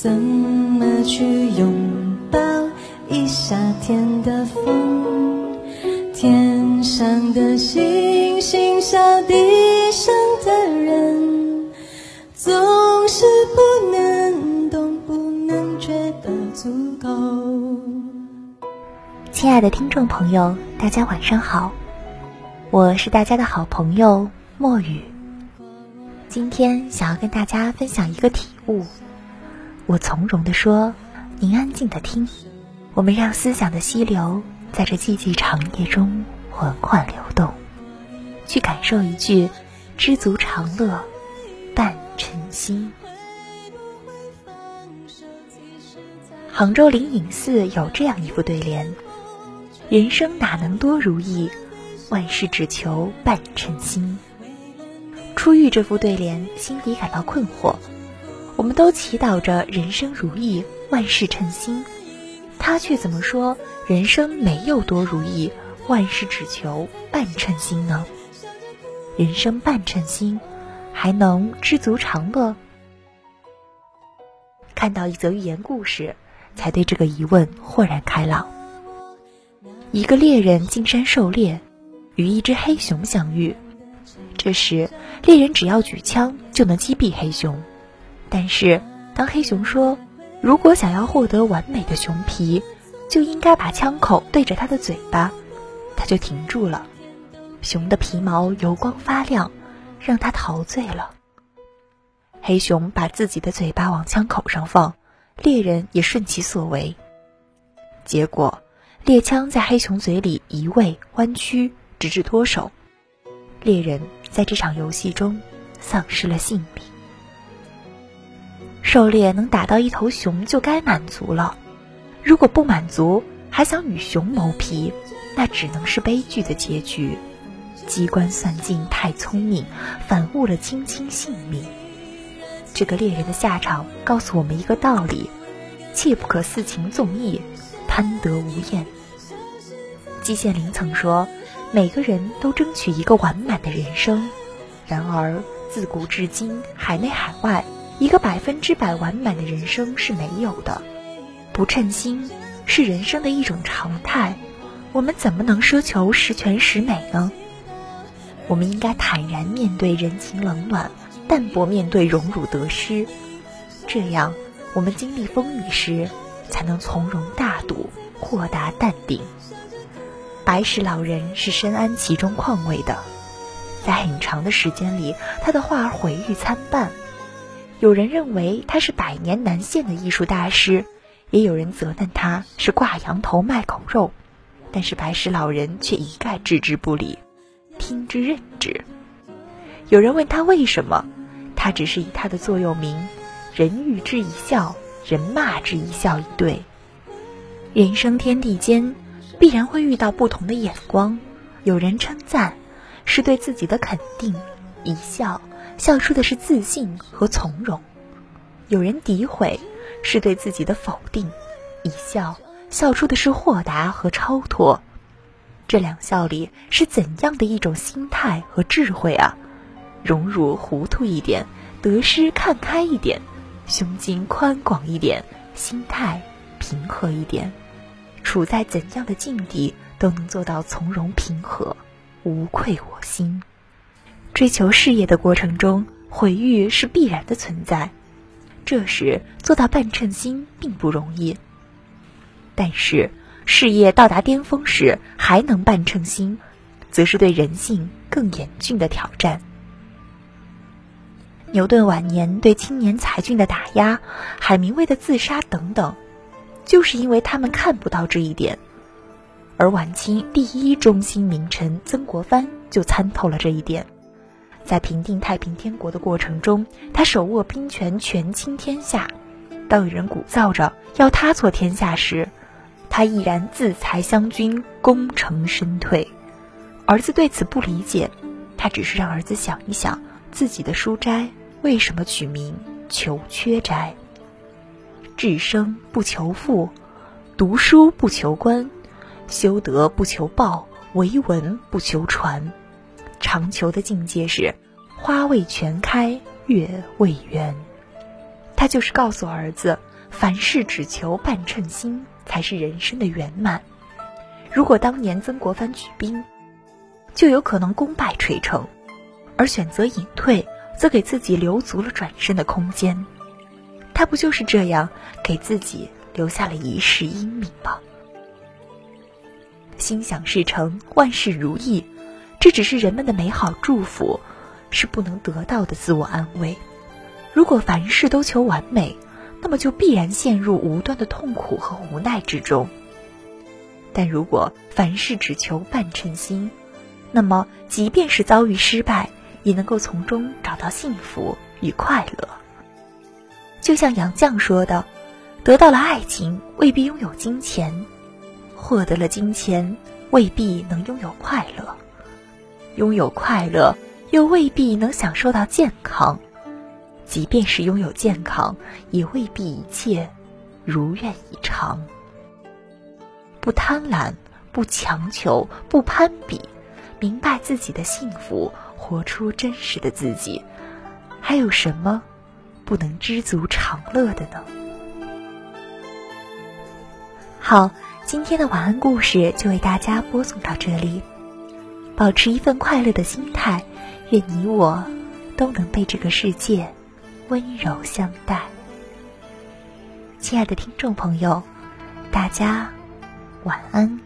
怎么去拥抱一夏天的风？天上的星星，笑地上的人，总是不能懂，不能觉得足够。亲爱的听众朋友，大家晚上好，我是大家的好朋友墨雨。今天想要跟大家分享一个体悟，我从容的说，您安静的听，我们让思想的溪流在这寂寂长夜中缓缓流动，去感受一句“知足常乐，半称心”。杭州灵隐寺有这样一副对联。人生哪能多如意，万事只求半称心。初遇这副对联，心底感到困惑。我们都祈祷着人生如意，万事称心，他却怎么说人生没有多如意，万事只求半称心呢？人生半称心，还能知足常乐？看到一则寓言故事，才对这个疑问豁然开朗。一个猎人进山狩猎，与一只黑熊相遇。这时，猎人只要举枪就能击毙黑熊。但是，当黑熊说：“如果想要获得完美的熊皮，就应该把枪口对着它的嘴巴。”他就停住了。熊的皮毛油光发亮，让他陶醉了。黑熊把自己的嘴巴往枪口上放，猎人也顺其所为。结果。猎枪在黑熊嘴里移位弯曲，直至脱手。猎人在这场游戏中丧失了性命。狩猎能打到一头熊就该满足了，如果不满足，还想与熊谋皮，那只能是悲剧的结局。机关算尽太聪明，反误了卿卿性命。这个猎人的下场告诉我们一个道理：切不可肆情纵意，贪得无厌。季羡林曾说：“每个人都争取一个完满的人生，然而自古至今，海内海外，一个百分之百完满的人生是没有的。不称心是人生的一种常态，我们怎么能奢求十全十美呢？我们应该坦然面对人情冷暖，淡泊面对荣辱得失，这样我们经历风雨时，才能从容大度，豁达淡定。”白石老人是深谙其中况味的，在很长的时间里，他的画儿毁誉参半。有人认为他是百年难现的艺术大师，也有人责难他是挂羊头卖狗肉。但是白石老人却一概置之不理，听之任之。有人问他为什么，他只是以他的座右铭“人遇之一笑，人骂之一笑”以对。人生天地间。必然会遇到不同的眼光，有人称赞，是对自己的肯定，一笑，笑出的是自信和从容；有人诋毁，是对自己的否定，一笑，笑出的是豁达和超脱。这两笑里是怎样的一种心态和智慧啊？荣辱糊涂一点，得失看开一点，胸襟宽广一点，心态平和一点。处在怎样的境地，都能做到从容平和，无愧我心。追求事业的过程中，毁誉是必然的存在。这时做到半称心并不容易。但是事业到达巅峰时还能半称心，则是对人性更严峻的挑战。牛顿晚年对青年才俊的打压，海明威的自杀等等。就是因为他们看不到这一点，而晚清第一忠心名臣曾国藩就参透了这一点，在平定太平天国的过程中，他手握兵权，权倾天下。当有人鼓噪着要他做天下时，他毅然自裁湘军，功成身退。儿子对此不理解，他只是让儿子想一想自己的书斋为什么取名求缺斋。至生不求富，读书不求官，修德不求报，为文不求传。常求的境界是花未全开，月未圆。他就是告诉儿子，凡事只求半称心，才是人生的圆满。如果当年曾国藩举兵，就有可能功败垂成；而选择隐退，则给自己留足了转身的空间。他不就是这样给自己留下了一世英名吗？心想事成，万事如意，这只是人们的美好祝福，是不能得到的自我安慰。如果凡事都求完美，那么就必然陷入无端的痛苦和无奈之中。但如果凡事只求半称心，那么即便是遭遇失败，也能够从中找到幸福与快乐。就像杨绛说的：“得到了爱情，未必拥有金钱；获得了金钱，未必能拥有快乐；拥有快乐，又未必能享受到健康。即便是拥有健康，也未必一切如愿以偿。不贪婪，不强求，不攀比，明白自己的幸福，活出真实的自己，还有什么？”不能知足常乐的呢。好，今天的晚安故事就为大家播送到这里。保持一份快乐的心态，愿你我都能被这个世界温柔相待。亲爱的听众朋友，大家晚安。